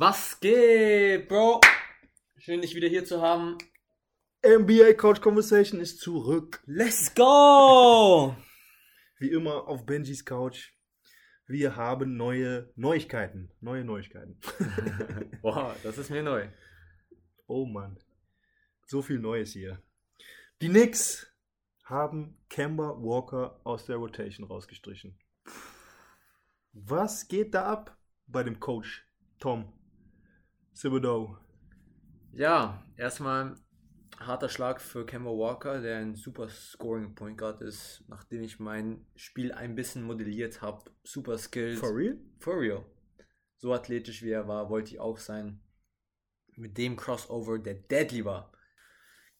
Was geht, Bro? Schön, dich wieder hier zu haben. NBA Couch Conversation ist zurück. Let's go! Wie immer auf Benjis Couch. Wir haben neue Neuigkeiten. Neue Neuigkeiten. Boah, das ist mir neu. oh Mann. So viel Neues hier. Die Knicks haben Kemba Walker aus der Rotation rausgestrichen. Was geht da ab bei dem Coach Tom Thibodeau? Ja, erstmal harter Schlag für Kemba Walker, der ein super Scoring Point Guard ist, nachdem ich mein Spiel ein bisschen modelliert habe. Super Skills. For real? For real. So athletisch wie er war, wollte ich auch sein. Mit dem Crossover, der deadly war.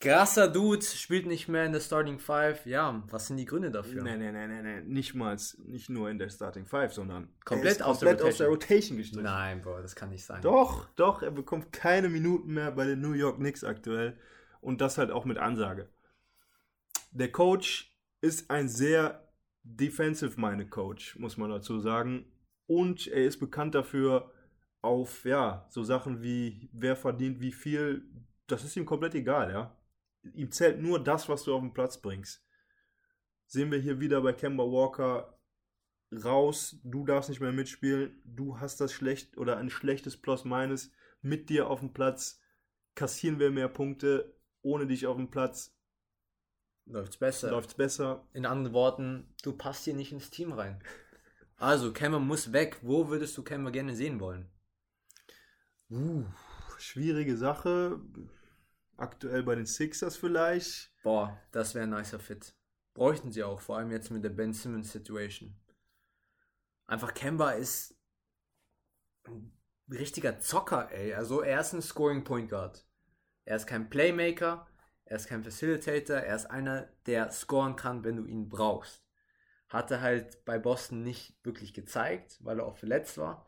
Krasser Dude, spielt nicht mehr in der Starting Five. Ja, was sind die Gründe dafür? Nein, nein, nein, nein, nein. Nicht mal, nicht nur in der Starting Five, sondern Komplett aus der komplett aus der Rotation gestrichen. Nein, Bro, das kann nicht sein. Doch, doch, er bekommt keine Minuten mehr bei den New York Knicks aktuell. Und das halt auch mit Ansage. Der Coach ist ein sehr defensive-minded Coach, muss man dazu sagen. Und er ist bekannt dafür, auf, ja, so Sachen wie, wer verdient wie viel, das ist ihm komplett egal, ja. Ihm zählt nur das, was du auf den Platz bringst. Sehen wir hier wieder bei Kemba Walker raus, du darfst nicht mehr mitspielen, du hast das schlecht oder ein schlechtes Plus-Minus mit dir auf dem Platz, kassieren wir mehr Punkte, ohne dich auf dem Platz Läuft's besser. läuft's besser. In anderen Worten, du passt hier nicht ins Team rein. Also, Kemba muss weg. Wo würdest du Kemba gerne sehen wollen? Uh, schwierige Sache. Aktuell bei den Sixers vielleicht. Boah, das wäre ein nicer Fit. Bräuchten sie auch, vor allem jetzt mit der Ben Simmons Situation. Einfach Kemba ist ein richtiger Zocker, ey. Also er ist ein Scoring Point Guard. Er ist kein Playmaker, er ist kein Facilitator, er ist einer, der scoren kann, wenn du ihn brauchst. Hatte halt bei Boston nicht wirklich gezeigt, weil er auch verletzt war.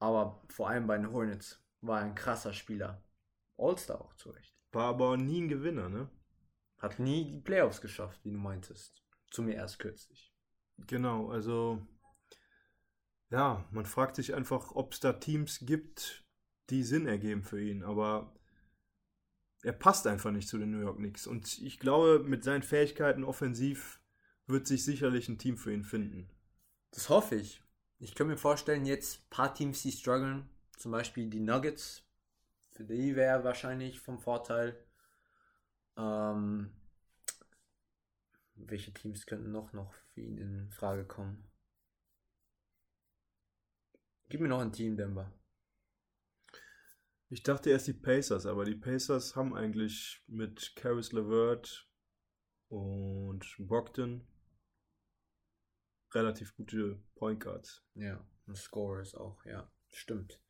Aber vor allem bei den Hornets war er ein krasser Spieler. All-Star auch zurecht. War aber nie ein Gewinner, ne? Hat nie die Playoffs geschafft, wie du meintest. Zu mir erst kürzlich. Genau, also ja, man fragt sich einfach, ob es da Teams gibt, die Sinn ergeben für ihn, aber er passt einfach nicht zu den New York Knicks und ich glaube, mit seinen Fähigkeiten offensiv wird sich sicherlich ein Team für ihn finden. Das hoffe ich. Ich kann mir vorstellen, jetzt ein paar Teams, die strugglen, zum Beispiel die Nuggets, für die wäre wahrscheinlich vom Vorteil. Ähm, welche Teams könnten noch, noch für ihn in Frage kommen? Gib mir noch ein Team, Denver. Ich dachte erst die Pacers, aber die Pacers haben eigentlich mit Caris LeVert und Brockton relativ gute Point Guards. Ja, und Scorers auch, ja, stimmt.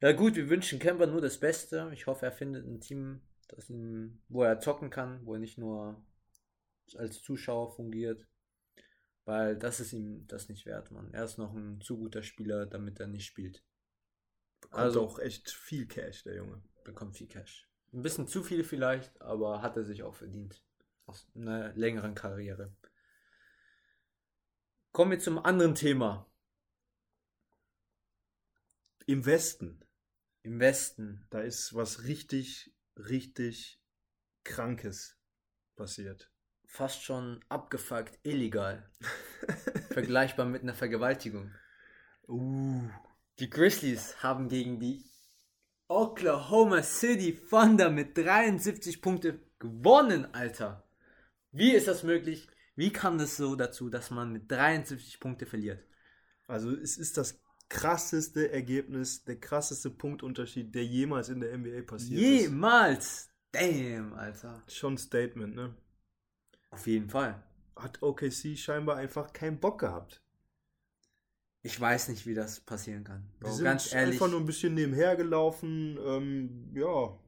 Ja gut, wir wünschen Kemper nur das Beste. Ich hoffe, er findet ein Team, das ihm, wo er zocken kann, wo er nicht nur als Zuschauer fungiert. Weil das ist ihm das nicht wert, Mann. Er ist noch ein zu guter Spieler, damit er nicht spielt. Bekommt also auch echt viel Cash, der Junge. Bekommt viel Cash. Ein bisschen zu viel vielleicht, aber hat er sich auch verdient. Aus einer längeren Karriere. Kommen wir zum anderen Thema. Im Westen. Im Westen. Da ist was richtig, richtig Krankes passiert. Fast schon abgefuckt, illegal. Vergleichbar mit einer Vergewaltigung. Uh. Die Grizzlies haben gegen die Oklahoma City Thunder mit 73 Punkte gewonnen, Alter. Wie ist das möglich? Wie kam das so dazu, dass man mit 73 Punkte verliert? Also es ist das krasseste Ergebnis, der krasseste Punktunterschied, der jemals in der NBA passiert ist. Jemals! Damn, Alter. Schon ein Statement, ne? Auf jeden Fall. Hat OKC scheinbar einfach keinen Bock gehabt. Ich weiß nicht, wie das passieren kann. Bro, sind ganz ehrlich, einfach nur ein bisschen nebenher gelaufen. Ähm, ja,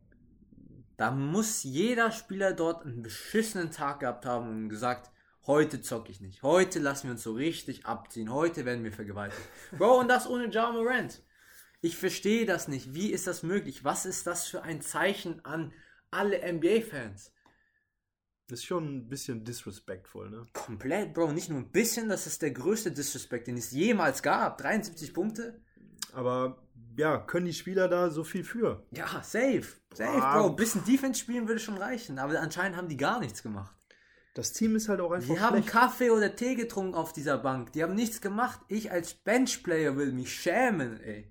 da muss jeder Spieler dort einen beschissenen Tag gehabt haben und gesagt, heute zocke ich nicht. Heute lassen wir uns so richtig abziehen. Heute werden wir vergewaltigt. Bro, und das ohne Ja Morant. Ich verstehe das nicht. Wie ist das möglich? Was ist das für ein Zeichen an alle NBA-Fans? das ist schon ein bisschen disrespectful, ne? Komplett, Bro. Nicht nur ein bisschen, das ist der größte Disrespect, den es jemals gab. 73 Punkte. Aber ja, können die Spieler da so viel für? Ja, safe. Safe. Bro. Ein bisschen Defense spielen würde schon reichen. Aber anscheinend haben die gar nichts gemacht. Das Team ist halt auch einfach Die haben schlecht. Kaffee oder Tee getrunken auf dieser Bank. Die haben nichts gemacht. Ich als Benchplayer will mich schämen, ey.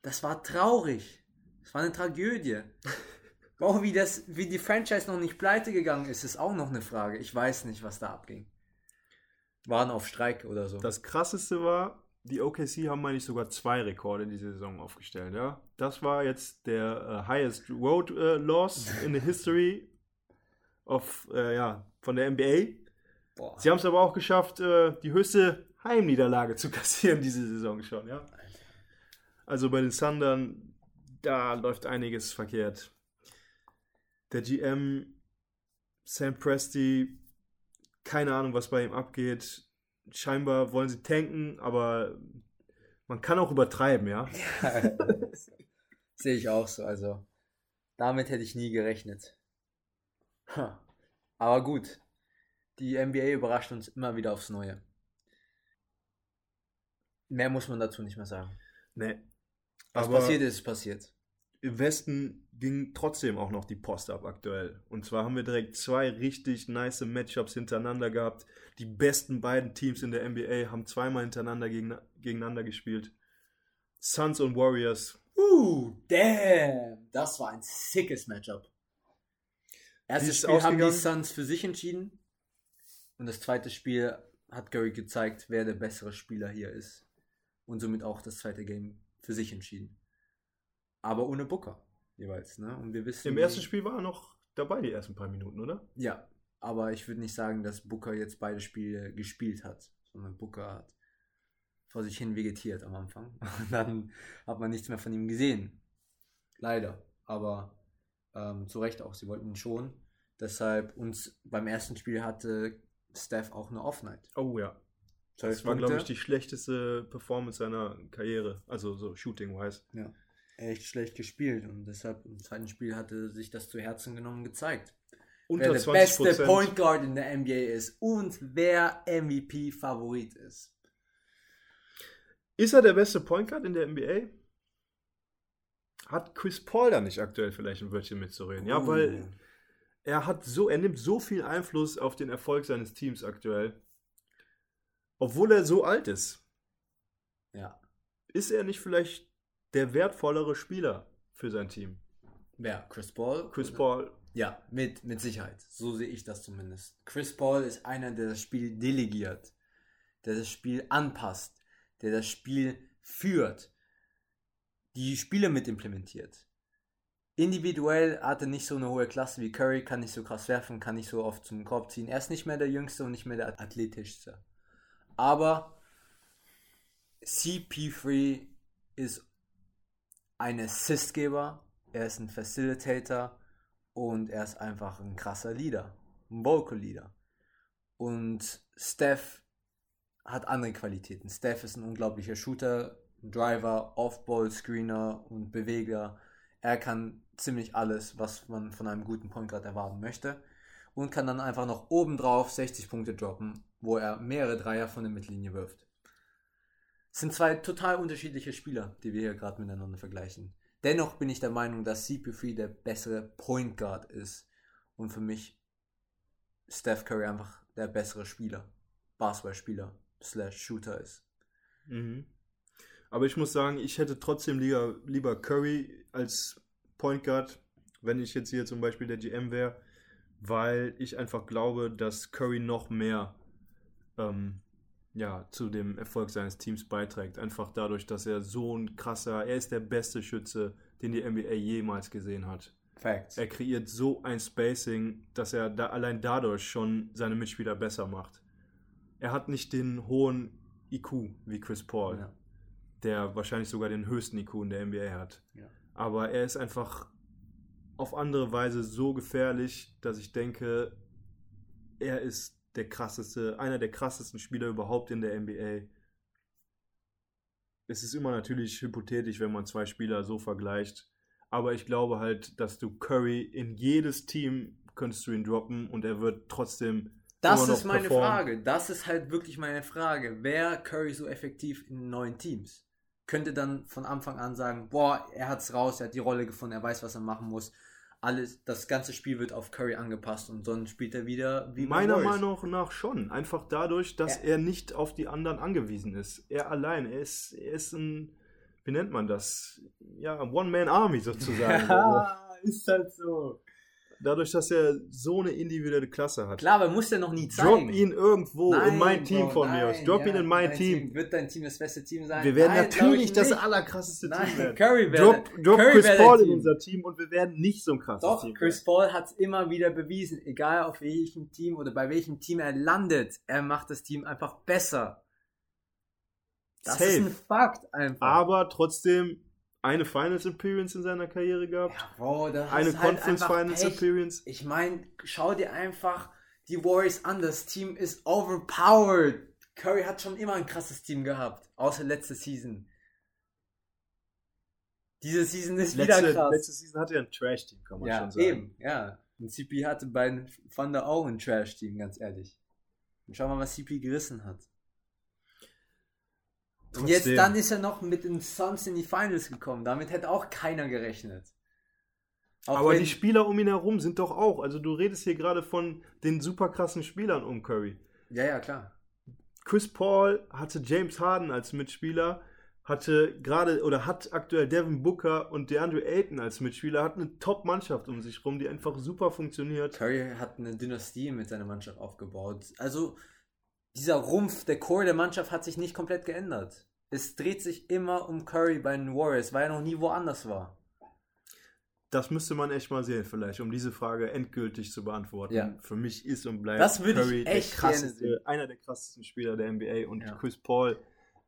Das war traurig. Das war eine Tragödie. Auch wie, das, wie die Franchise noch nicht pleite gegangen ist, ist auch noch eine Frage. Ich weiß nicht, was da abging. Waren auf Streik oder so. Das krasseste war, die OKC haben, meine ich, sogar zwei Rekorde diese Saison aufgestellt. Ja? Das war jetzt der äh, highest road äh, loss in the history of, äh, ja, von der NBA. Boah. Sie haben es aber auch geschafft, äh, die höchste Heimniederlage zu kassieren diese Saison schon. Ja? Also bei den Thundern, da läuft einiges verkehrt. Der GM Sam Presti, keine Ahnung, was bei ihm abgeht. Scheinbar wollen sie tanken, aber man kann auch übertreiben, ja. Sehe ich auch so. Also, damit hätte ich nie gerechnet. Aber gut. Die NBA überrascht uns immer wieder aufs Neue. Mehr muss man dazu nicht mehr sagen. Nee. Was Aber passiert ist, ist passiert. im Westen ging trotzdem auch noch die Post ab aktuell. Und zwar haben wir direkt zwei richtig nice Matchups hintereinander gehabt. Die besten beiden Teams in der NBA haben zweimal hintereinander gegen, gegeneinander gespielt. Suns und Warriors. Uh, damn. Das war ein sickes Matchup. Erstes Spiel haben die? Suns für sich entschieden. Und das zweite Spiel hat Curry gezeigt, wer der bessere Spieler hier ist. Und somit auch das zweite Game für sich entschieden. Aber ohne Booker jeweils, ne? Und wir wissen. Im ersten Spiel war er noch dabei, die ersten paar Minuten, oder? Ja, aber ich würde nicht sagen, dass Booker jetzt beide Spiele gespielt hat, sondern Booker hat vor sich hin vegetiert am Anfang. Und dann hat man nichts mehr von ihm gesehen. Leider. Aber ähm, zu Recht auch, sie wollten ihn schon. Deshalb uns beim ersten Spiel hatte Steph auch eine Off-Night. Oh ja. Das war, glaube ich, die schlechteste Performance seiner Karriere. Also so shooting-wise. echt schlecht gespielt und deshalb im zweiten Spiel hatte sich das zu Herzen genommen gezeigt. Unter wer der 20 beste Point Guard in der NBA ist und wer MVP-Favorit ist. Ist er der beste Point Guard in der NBA? Hat Chris Paul da nicht aktuell vielleicht ein Wörtchen mitzureden? Ja, weil er hat so, er nimmt so viel Einfluss auf den Erfolg seines Teams aktuell. Obwohl er so alt ist. Ja. Ist er nicht vielleicht der wertvollere Spieler für sein Team? Wer? Chris Paul? Chris Paul, Ja, mit, mit Sicherheit. So sehe ich das zumindest. Chris Paul ist einer, der das Spiel delegiert, der das Spiel anpasst, der das Spiel führt, die Spiele mit implementiert. Individuell hat er nicht so eine hohe Klasse wie Curry, kann nicht so krass werfen, kann nicht so oft zum Korb ziehen. Er ist nicht mehr der Jüngste und nicht mehr der athletischste. Aber CP3 ist ein Assistgeber, er ist ein Facilitator und er ist einfach ein krasser Leader, ein Vocal Leader. Und Steph hat andere Qualitäten. Steph ist ein unglaublicher Shooter, Driver, Off-Ball-Screener und Beweger. Er kann ziemlich alles, was man von einem guten Point Guard erwarten möchte. Und kann dann einfach noch obendrauf 60 Punkte droppen, wo er mehrere Dreier von der Mittellinie wirft. Es sind zwei total unterschiedliche Spieler, die wir hier gerade miteinander vergleichen. Dennoch bin ich der Meinung, dass CP3 der bessere Point Guard ist und für mich Steph Curry einfach der bessere Spieler, Basketballspieler slash Shooter ist. Mhm. Aber ich muss sagen, ich hätte trotzdem lieber, lieber Curry als Point Guard, wenn ich jetzt hier zum Beispiel der GM wäre, weil ich einfach glaube, dass Curry noch mehr ähm, ja, zu dem Erfolg seines Teams beiträgt. Einfach dadurch, dass er so ein krasser, er ist der beste Schütze, den die NBA jemals gesehen hat. Facts. Er kreiert so ein Spacing, dass er da allein dadurch schon seine Mitspieler besser macht. Er hat nicht den hohen IQ wie Chris Paul Ja. Der wahrscheinlich sogar den höchsten IQ in der NBA hat. Ja. Aber er ist einfach auf andere Weise so gefährlich, dass ich denke, er ist der krasseste, einer der krassesten Spieler überhaupt in der NBA. Es ist immer natürlich hypothetisch, wenn man zwei Spieler so vergleicht. Aber ich glaube halt, dass du Curry in jedes Team könntest du ihn droppen und er wird trotzdem Das ist meine performen. Frage. Das ist halt wirklich meine Frage. Wäre Curry so effektiv in neuen Teams? Könnte dann von Anfang an sagen, boah, er hat's raus, er hat die Rolle gefunden, er weiß, was er machen muss. Alles, das ganze Spiel wird auf Curry angepasst und dann spielt er wieder wie bei Meiner. Meinung nach schon. Einfach dadurch, dass Ja. er nicht auf die anderen angewiesen ist. Er allein, er ist, er ist ein, wie nennt man das? Ja, One-Man-Army sozusagen. Ja, ist halt so. Dadurch, dass er so eine individuelle Klasse hat. Klar, aber muss er noch nie zeigen. Drop ihn irgendwo in Nein, mein Team Bro, von mir nein, aus. Drop ja, ihn in mein dein Team. Wird dein Team das beste Team sein? Wir werden Nein, natürlich ich das allerkrasseste Team Nein, werden. Curry wäre Drop, drop Curry Chris Paul in Team. unser Team und wir werden nicht so ein krasses Doch, Team. Chris Paul hat es immer wieder bewiesen, egal auf welchem Team oder bei welchem Team er landet, er macht das Team einfach besser. Das Safe. ist ein Fakt einfach. Aber trotzdem eine Finals Appearance in seiner Karriere gehabt. ja, Bro, da eine hast halt Conference einfach Finals Pech. Appearance. Ich meine, schau dir einfach die Warriors an. Das Team ist overpowered. Curry hat schon immer ein krasses Team gehabt, außer letzte Season. Diese Season ist wieder Letzte, krass. letzte Season hatte er ein Trash-Team, kann man ja, schon sagen. eben, ja. Und CP hatte bei Thunder auch ein Trash-Team, ganz ehrlich. Und schau mal, was CP gerissen hat. Und jetzt Trotzdem. dann ist er noch mit den Suns in die Finals gekommen. Damit hätte auch keiner gerechnet. Auch Aber die Spieler um ihn herum sind doch auch. Also du redest hier gerade von den super krassen Spielern um Curry. Ja, ja, klar. Chris Paul hatte James Harden als Mitspieler, hatte gerade oder hat aktuell Devin Booker und DeAndre Ayton als Mitspieler, hat eine Top-Mannschaft um sich rum, die einfach super funktioniert. Curry hat eine Dynastie mit seiner Mannschaft aufgebaut. Also dieser Rumpf, der Core der Mannschaft hat sich nicht komplett geändert. Es dreht sich immer um Curry bei den Warriors, weil er noch nie woanders war. Das müsste man echt mal sehen, vielleicht, um diese Frage endgültig zu beantworten. Ja. Für mich ist und bleibt Curry echt der krasseste, einer der krassesten Spieler der NBA und Ja. Chris Paul.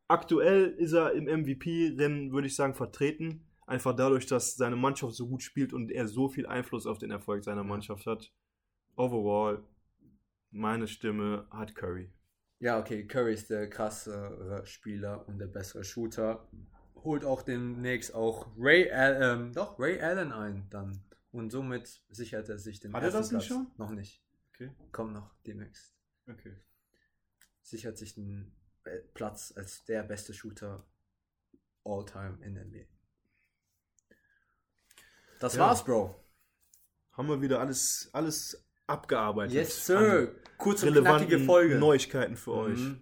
Aktuell ist er im MVP-Rennen, würde ich sagen, vertreten. Einfach dadurch, dass seine Mannschaft so gut spielt und er so viel Einfluss auf den Erfolg seiner Mannschaft hat. Overall, meine Stimme hat Curry. Ja, okay, Curry ist der krassere Spieler und der bessere Shooter. Holt auch demnächst auch Ray, Al ähm, doch, Ray Allen ein dann. Und somit sichert er sich den Hat er das nicht Platz. schon? Noch nicht. Okay. Kommt noch demnächst. okay. Sichert sich den äh, Platz als der beste Shooter all time in der NBA. Das Ja. war's, Bro. Haben wir wieder alles, alles abgearbeitet. Yes, sir. Kurz und relevanten Folge. Neuigkeiten für euch. Mhm.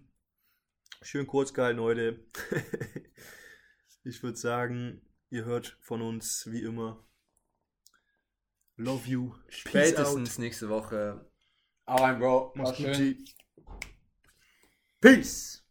Schön kurz gehalten heute. ich würde sagen, ihr hört von uns wie immer. Love you. Spätestens nächste Woche. Rein, Bro. Mach's gut. Peace.